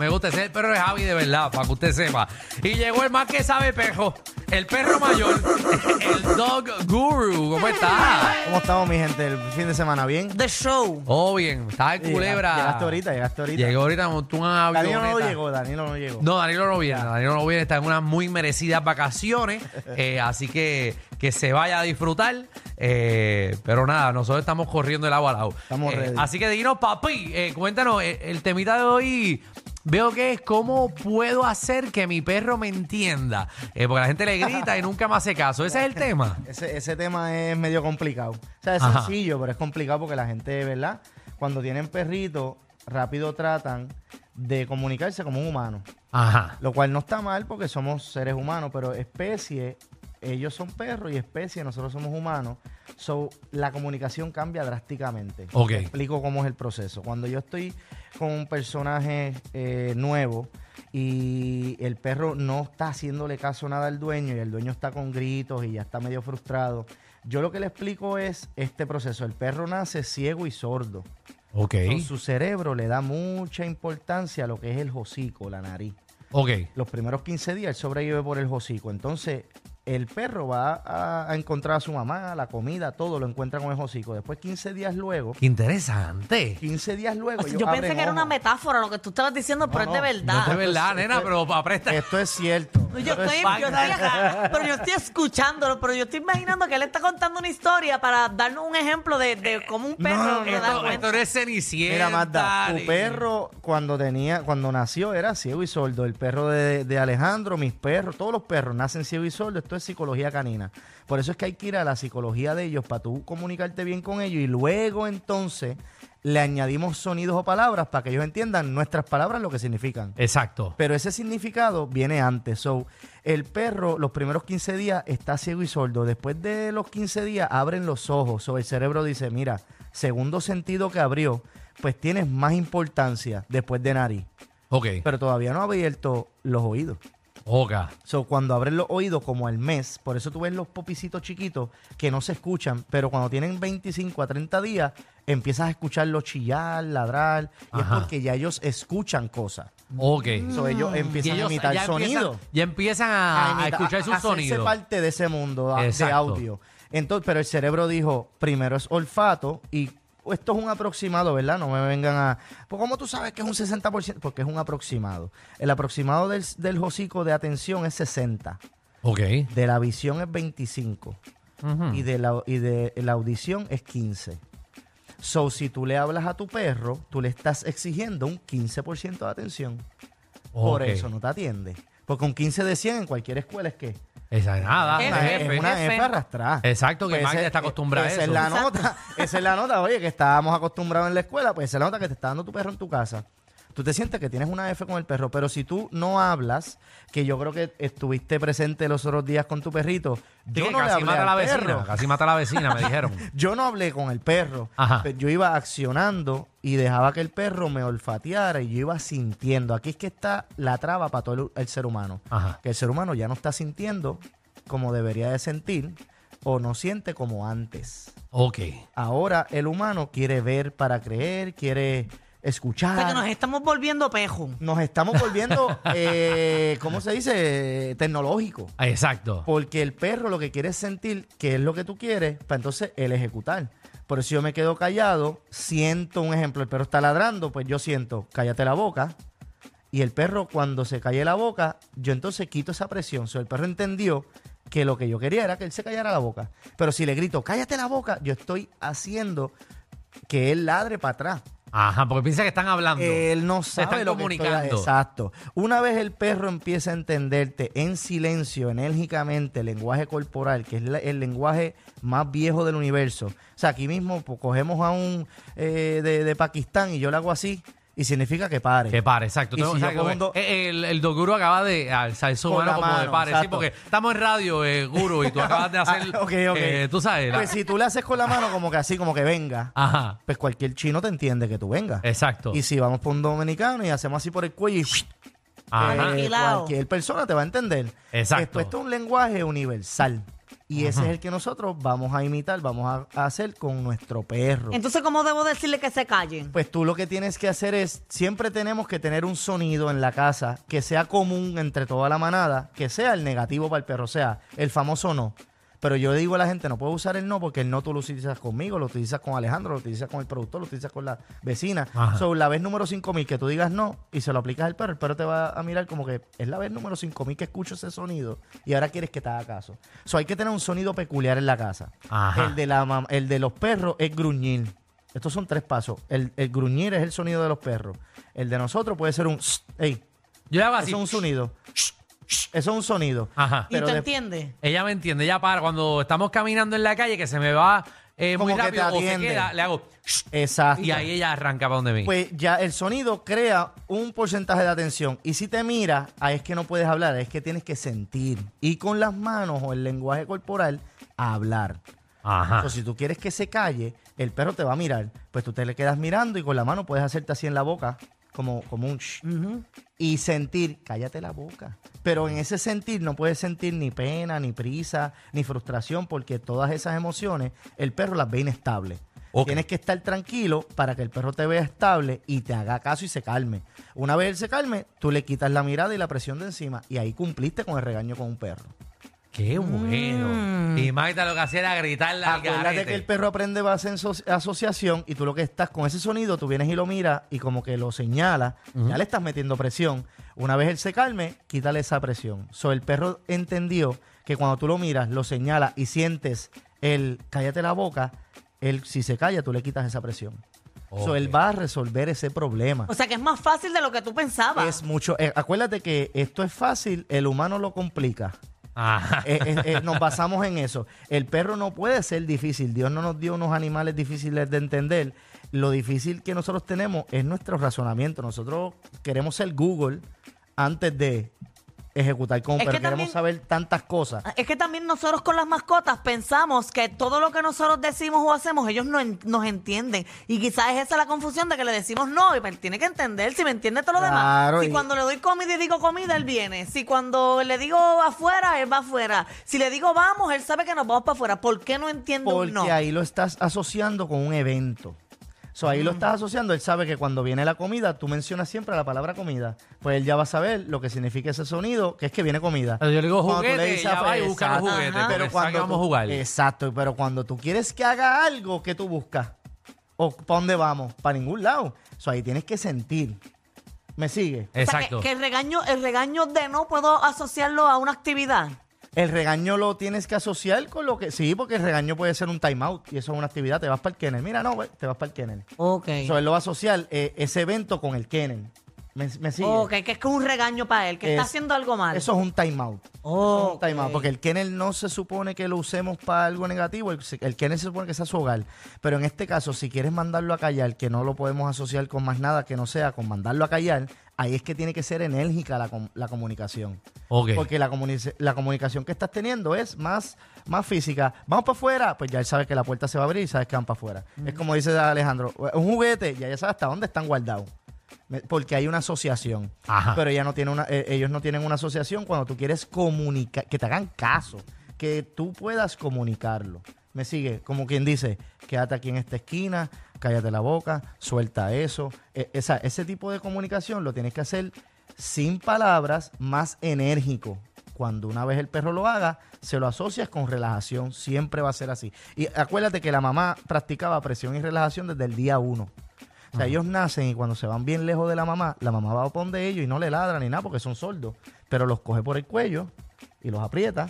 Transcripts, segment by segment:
Me gusta ese es el perro de Javi de verdad, para que usted sepa. Y llegó el más que sabe perro, el perro mayor, el Dog Guru. ¿Cómo está? ¿Cómo estamos, mi gente? ¿El fin de semana bien? The Show. Oh, bien. Está en culebra. Llegaste ahorita, llegaste ahorita. Llegó ahorita, montó una Danilo no avioneta. llegó, Danilo no llegó. No, Danilo no viene. Danilo no viene. Está en unas muy merecidas vacaciones. eh, así que que se vaya a disfrutar. eh, pero nada, nosotros estamos corriendo el agua al lado. Estamos Eh, ready. Así que dinos, papi, eh, cuéntanos, eh, el temita de hoy. Veo que es cómo puedo hacer que mi perro me entienda. Eh, porque la gente le grita y nunca me hace caso. Ese es el tema. Ese, ese tema es medio complicado. O sea, es Ajá. sencillo, pero es complicado porque la gente, ¿verdad? Cuando tienen perritos, rápido tratan de comunicarse como un humano. Ajá. Lo cual no está mal porque somos seres humanos, pero especie, ellos son perros y especie, nosotros somos humanos. So, la comunicación cambia drásticamente. Ok. Te explico cómo es el proceso. Cuando yo estoy con un personaje eh, nuevo y el perro no está haciéndole caso nada al dueño y el dueño está con gritos y ya está medio frustrado, yo lo que le explico es este proceso. El perro nace ciego y sordo. Ok. So, su cerebro le da mucha importancia a lo que es el hocico, la nariz Ok. los primeros 15 días él sobrevive por el hocico. Entonces, el perro va a, a encontrar a su mamá, la comida, todo lo encuentra con el hocico. Después, 15 días luego, Qué interesante. 15 días luego. O sea, ellos yo pensé que era una metáfora lo que tú estabas diciendo, pero no, es de verdad. No es de verdad, nena, esto pero para prestar. Esto es cierto. Yo Esto es- estoy, yo estoy acá, pero yo estoy escuchándolo, pero yo estoy imaginando que él está contando una historia para darnos un ejemplo de, de cómo un perro no, Esto, esto no es cenicienta. Mira, Magda, tu perro cuando tenía, cuando nació era ciego y sordo. El perro de, de Alejandro, mis perros, todos los perros nacen ciego y sordo. Esto es psicología canina. Por eso es que hay que ir a la psicología de ellos para tú comunicarte bien con ellos y luego entonces le añadimos sonidos o palabras para que ellos entiendan nuestras palabras lo que significan. Exacto. Pero ese significado viene antes. So, el perro los primeros 15 días está ciego y sordo. Después de los 15 días abren los ojos. So, el cerebro dice, mira, segundo sentido que abrió, pues tienes más importancia después de nariz. Ok. Pero todavía no ha abierto los oídos. Oga. So, cuando abren los oídos como al mes, por eso tú ves los popicitos chiquitos que no se escuchan, pero cuando tienen 25 a 30 días, empiezas a escucharlos chillar, ladrar, y Ajá. es porque ya ellos escuchan cosas. Ok. So, ellos Y empiezan ellos a imitar ya sonido. Empiezan, ya empiezan a, a imita- escuchar a- sus a hacerse sonidos. parte de ese mundo a- de Exacto. audio. Entonces, pero el cerebro dijo, primero es olfato y esto es un aproximado, ¿verdad? No me vengan a... Pues ¿cómo tú sabes que es un 60%? Porque es un aproximado. El aproximado del, del hocico de atención es 60. Ok. De la visión es 25. Ujú. Y de la, y de la audición es 15. So, si tú le hablas a tu perro, tú le estás exigiendo un 15% de atención. Por eso no te atiende. Porque un 15 de 100 en cualquier escuela es que Esa es nada. F, una es F. una F. F arrastrada. Exacto, que Pues Magda ese- está acostumbrada a esa eso. es la Exacto. nota. Esa es la nota, oye, que estábamos acostumbrados en la escuela, pues esa es la nota que te está dando tu perro en tu casa. Tú te sientes que tienes una F con el perro, pero si tú no hablas, que yo creo que estuviste presente los otros días con tu perrito, yo no le casi hablé mata a la vecina. perro. Casi mata a la vecina, me dijeron. Yo no hablé con el perro. Ajá. pero Yo iba accionando y dejaba que el perro me olfateara y yo iba sintiendo. Aquí es que está la traba para todo el, el ser humano. Ajá. Que el ser humano ya no está sintiendo como debería de sentir o no siente como antes. Ok. Ahora el humano quiere ver para creer, quiere O escuchar. sea, que nos estamos volviendo pejo. Nos estamos volviendo, eh, ¿cómo se dice? Tecnológico. Exacto. Porque el perro lo que quiere es sentir que es lo que tú quieres, para entonces él ejecutar. Por eso yo me quedo callado, siento un ejemplo, el perro está ladrando, pues yo siento, cállate la boca. Y el perro cuando se calle la boca, yo entonces quito esa presión. So, el perro entendió que lo que yo quería era que él se callara la boca. Pero si le grito, cállate la boca, yo estoy haciendo que él ladre para atrás. Ajá, porque piensa que están hablando. Él no sabe están lo que estoy- comunicando. exacto. Una vez el perro empieza a entenderte en silencio, enérgicamente, el lenguaje corporal, que es la- el lenguaje más viejo del universo. O sea, aquí mismo pues, cogemos a un eh, de, de Pakistán y yo le hago así y significa que pare. Que pare, exacto. Y Tengo- si o sea, yo que- cojo un do- eh, el, el Doguro acaba de alzar su Con mano la como de mano, pare. Sí, exacto. porque estamos en radio, eh, Guru, y tú acabas de hacer. Ah, ok, ok. eh, tú sabes. la- Pues si tú le haces con la mano como que así, como que venga, Ajá. pues cualquier chino te entiende que tú vengas. Exacto. Y si vamos por un dominicano y hacemos así por el cuello y Ajá. eh, cualquier persona te va a entender. Exacto. Esto, esto es un lenguaje universal. Y ese es el que nosotros vamos a imitar, vamos a, a hacer con nuestro perro. Entonces, ¿cómo debo decirle que se callen? Pues tú lo que tienes que hacer es, siempre tenemos que tener un sonido en la casa que sea común entre toda la manada, que sea el negativo para el perro, o sea, el famoso no. Pero yo digo a la gente, no puedo usar el no porque el no tú lo utilizas conmigo, lo utilizas con Alejandro, lo utilizas con el productor, lo utilizas con la vecina. Ajá. So, la vez número 5000 que tú digas no y se lo aplicas al perro, el perro te va a mirar como que es la vez número 5000 que escucho ese sonido y ahora quieres que te haga caso. So, hay que tener un sonido peculiar en la casa. Ajá. El de, la, el de los perros es gruñir. Estos son tres pasos. El, el gruñir es el sonido de los perros. El de nosotros puede ser un... Ey, Yo hago eso así. es un sonido. Eso es un sonido. Ajá. ¿Y pero tú de- entiendes? Ella me entiende, ella para cuando estamos caminando en la calle que se me va eh, muy Como que te rápido o se atiende. queda, le hago Exacto. y ahí ella arranca para donde mí. Pues ya el sonido crea un porcentaje de atención. Y si te mira, ahí es que no puedes hablar, es que tienes que sentir. Y con las manos o el lenguaje corporal, hablar. Ajá. O si tú quieres que se calle, el perro te va a mirar. Pues tú te le quedas mirando y con la mano puedes hacerte así en la boca, como, como un shh. Y sentir, cállate la boca. Pero en ese sentir no puedes sentir ni pena, ni prisa, ni frustración, porque todas esas emociones el perro las ve inestables. Ok. Tienes que estar tranquilo para que el perro te vea estable y te haga caso y se calme. Una vez él se calme, tú le quitas la mirada y la presión de encima y ahí cumpliste con el regaño con un perro. Qué bueno. Y Magda lo que hacía era gritarle al Acuérdate garete. que el perro aprende base en so- asociación y tú lo que estás con ese sonido, tú vienes y lo miras y como que lo señala, ya le estás metiendo presión. Una vez él se calme, quítale esa presión. So, el perro entendió que cuando tú lo miras, lo señala y sientes el cállate la boca, él si se calla, tú le quitas esa presión. So, Ok. él va a resolver ese problema. O sea, que es más fácil de lo que tú pensabas. Es mucho. eh, acuérdate que esto es fácil, el humano lo complica. Ajá. Eh, eh, eh, nos basamos en eso. El perro no puede ser difícil. Dios no nos dio unos animales difíciles de entender. Lo difícil que nosotros tenemos es nuestro razonamiento. Nosotros queremos ser Google antes de ejecutar un Es perro. que Queremos también- saber tantas cosas. Es que también nosotros con las mascotas pensamos que todo lo que nosotros decimos o hacemos, ellos no en- nos entienden. Y quizás es esa la confusión de que le decimos no, y pues tiene que entender si me entiende todo lo Claro, demás. Si y- cuando le doy comida y digo comida, él viene. Si cuando le digo afuera, él va afuera. Si le digo vamos, él sabe que nos vamos para afuera. ¿Por qué no entiende Porque un no? ahí lo estás asociando con un evento. So, ahí lo estás asociando, él sabe que cuando viene la comida, tú mencionas siempre la palabra comida. Pues él ya va a saber lo que significa ese sonido, que es que viene comida. Yo le digo Cuando tú le juguete, dices, ya va y busca los exacto. juguetes. Ajá. Pero Pero cuando vamos a jugar. Exacto, pero cuando tú quieres que haga algo, ¿qué tú buscas? ¿O para dónde vamos? Para ningún lado. So, ahí tienes que sentir. ¿Me sigue? O sea, Exacto. que, que el regaño, el regaño de no puedo asociarlo a una actividad. El regaño lo tienes que asociar con lo que... Sí, porque el regaño puede ser un timeout y eso es una actividad. Te vas para el kennel. Mira, no, güey, te vas para el kennel. Ok. So, él lo va a asociar eh, ese evento con el kennel. ¿Me, me sigue? Ok, que es que es un regaño para él, que está Es- haciendo algo mal. Eso es un timeout. Oh, Un timeout, ok. porque el kennel no se supone que lo usemos para algo negativo, el, el kennel se supone que sea su hogar. Pero en este caso, si quieres mandarlo a callar, que no lo podemos asociar con más nada que no sea con mandarlo a callar, ahí es que tiene que ser enérgica la, com- la comunicación. Ok. Porque la, comuni- la comunicación que estás teniendo es más, más física. Vamos para afuera, pues ya él sabe que la puerta se va a abrir y sabes que van para afuera. Es como dice Alejandro, un juguete, ya ya sabes hasta dónde están guardados. Porque hay una asociación. Ajá. Pero ella no tiene una, eh, ellos no tienen una asociación cuando tú quieres comunicar, que te hagan caso, que tú puedas comunicarlo. Me sigue, como quien dice, quédate aquí en esta esquina, cállate la boca, suelta eso. E- esa, ese tipo de comunicación lo tienes que hacer sin palabras, más enérgico. Cuando una vez el perro lo haga, se lo asocias con relajación. Siempre va a ser así. Y acuérdate que la mamá practicaba presión y relajación desde el día uno. O sea, ellos nacen y cuando se van bien lejos de la mamá, la mamá va a poner de ellos y no le ladran ni nada porque son sordos. Pero los coge por el cuello y los aprieta.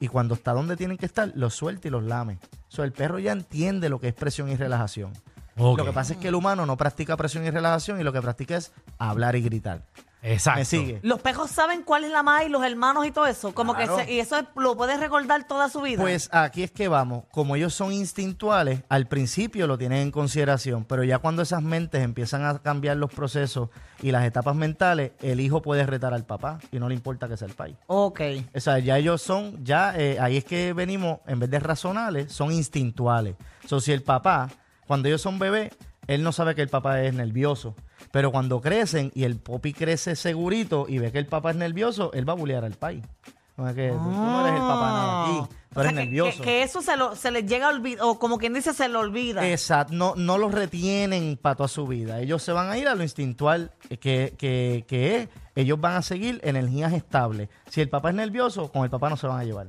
Y cuando está donde tienen que estar, los suelta y los lame. O sea, el perro ya entiende lo que es presión y relajación. Lo que pasa es que el humano no practica presión y relajación y lo que practica es hablar y gritar. Exacto. ¿Me sigue? Los perros saben cuál es la madre y los hermanos y todo eso. Como Claro. que se- y eso es- lo puedes recordar toda su vida. Pues aquí es que vamos. Como ellos son instintuales, al principio lo tienen en consideración, pero ya cuando esas mentes empiezan a cambiar los procesos y las etapas mentales, el hijo puede retar al papá y no le importa que sea el país. ok. O sea, ya ellos son, ya eh, ahí es que venimos, en vez de razonales, son instintuales. O sea, si el papá, cuando ellos son bebés, él no sabe que el papá es nervioso. Pero cuando crecen y el popi crece segurito y ve que el papá es nervioso, él va a bulear al país. Como que tú, tú no eres el papá nada aquí. Tú Ah. O sea, que- nervioso. Que, que eso se, lo, se les llega a olvidar, o como quien dice, se le olvida. Exacto, no, no los retienen para toda su vida. Ellos se van a ir a lo instintual eh, que, que, que es. Ellos van a seguir energías estables. Si el papá es nervioso, con el papá no se van a llevar.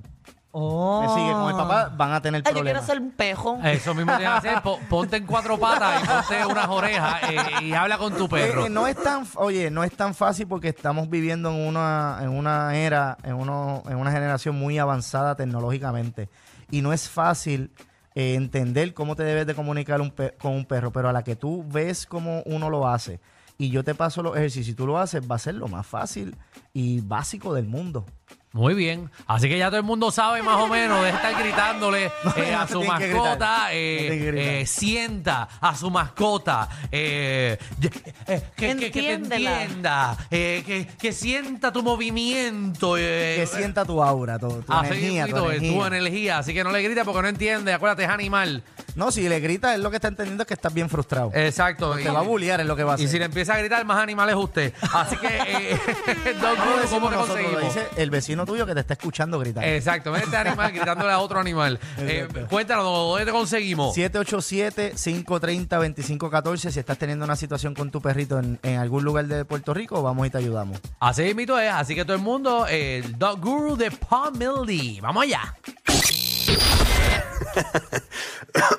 Oh. Me sigue, con el papá van a tener Ay, yo quiero problemas. ser un pejo. Eso mismo tienes que hacer. po- ponte en cuatro patas y ponte unas orejas eh, y habla con tu perro. Eh, eh, no es tan, oye, no es tan fácil porque estamos viviendo en una, en una era, en, uno, en una generación muy avanzada tecnológicamente. Y no es fácil eh, entender cómo te debes de comunicar un pe- con un perro, pero a la que tú ves cómo uno lo hace y yo te paso los ejercicios y tú lo haces, va a ser lo más fácil y básico del mundo. Muy bien. Así que ya todo el mundo sabe más o menos de estar gritándole eh, a su tienen que gritar. mascota, eh, te tienen que gritar. eh, sienta a su mascota, eh, ye- eh, que, que- que te Entiéndela. entienda, eh, que, que sienta tu movimiento. eh, Que sienta tu aura, tu, tu así energía, tu mismito, eh, energía. tu energía. Así que no le grites porque no entiende. Acuérdate, es animal. No, si le gritas, él lo que está entendiendo es que estás bien frustrado. Exacto. te va a bullear, es lo que va a hacer. Y si le empieza a gritar, más animal es usted. Así que, eh, Don Guru, decimos ¿cómo te nosotros, lo conseguimos? dice el vecino tuyo que te está escuchando gritar. Exacto, ven este animal gritándole a otro animal. Eh, cuéntanos, ¿dónde te conseguimos? 787-530-2514. Si estás teniendo una situación con tu perrito en, en algún lugar de Puerto Rico, vamos y te ayudamos. Así mismo es, así que todo el mundo, el Dog Guru de Pomildy. Vamos allá.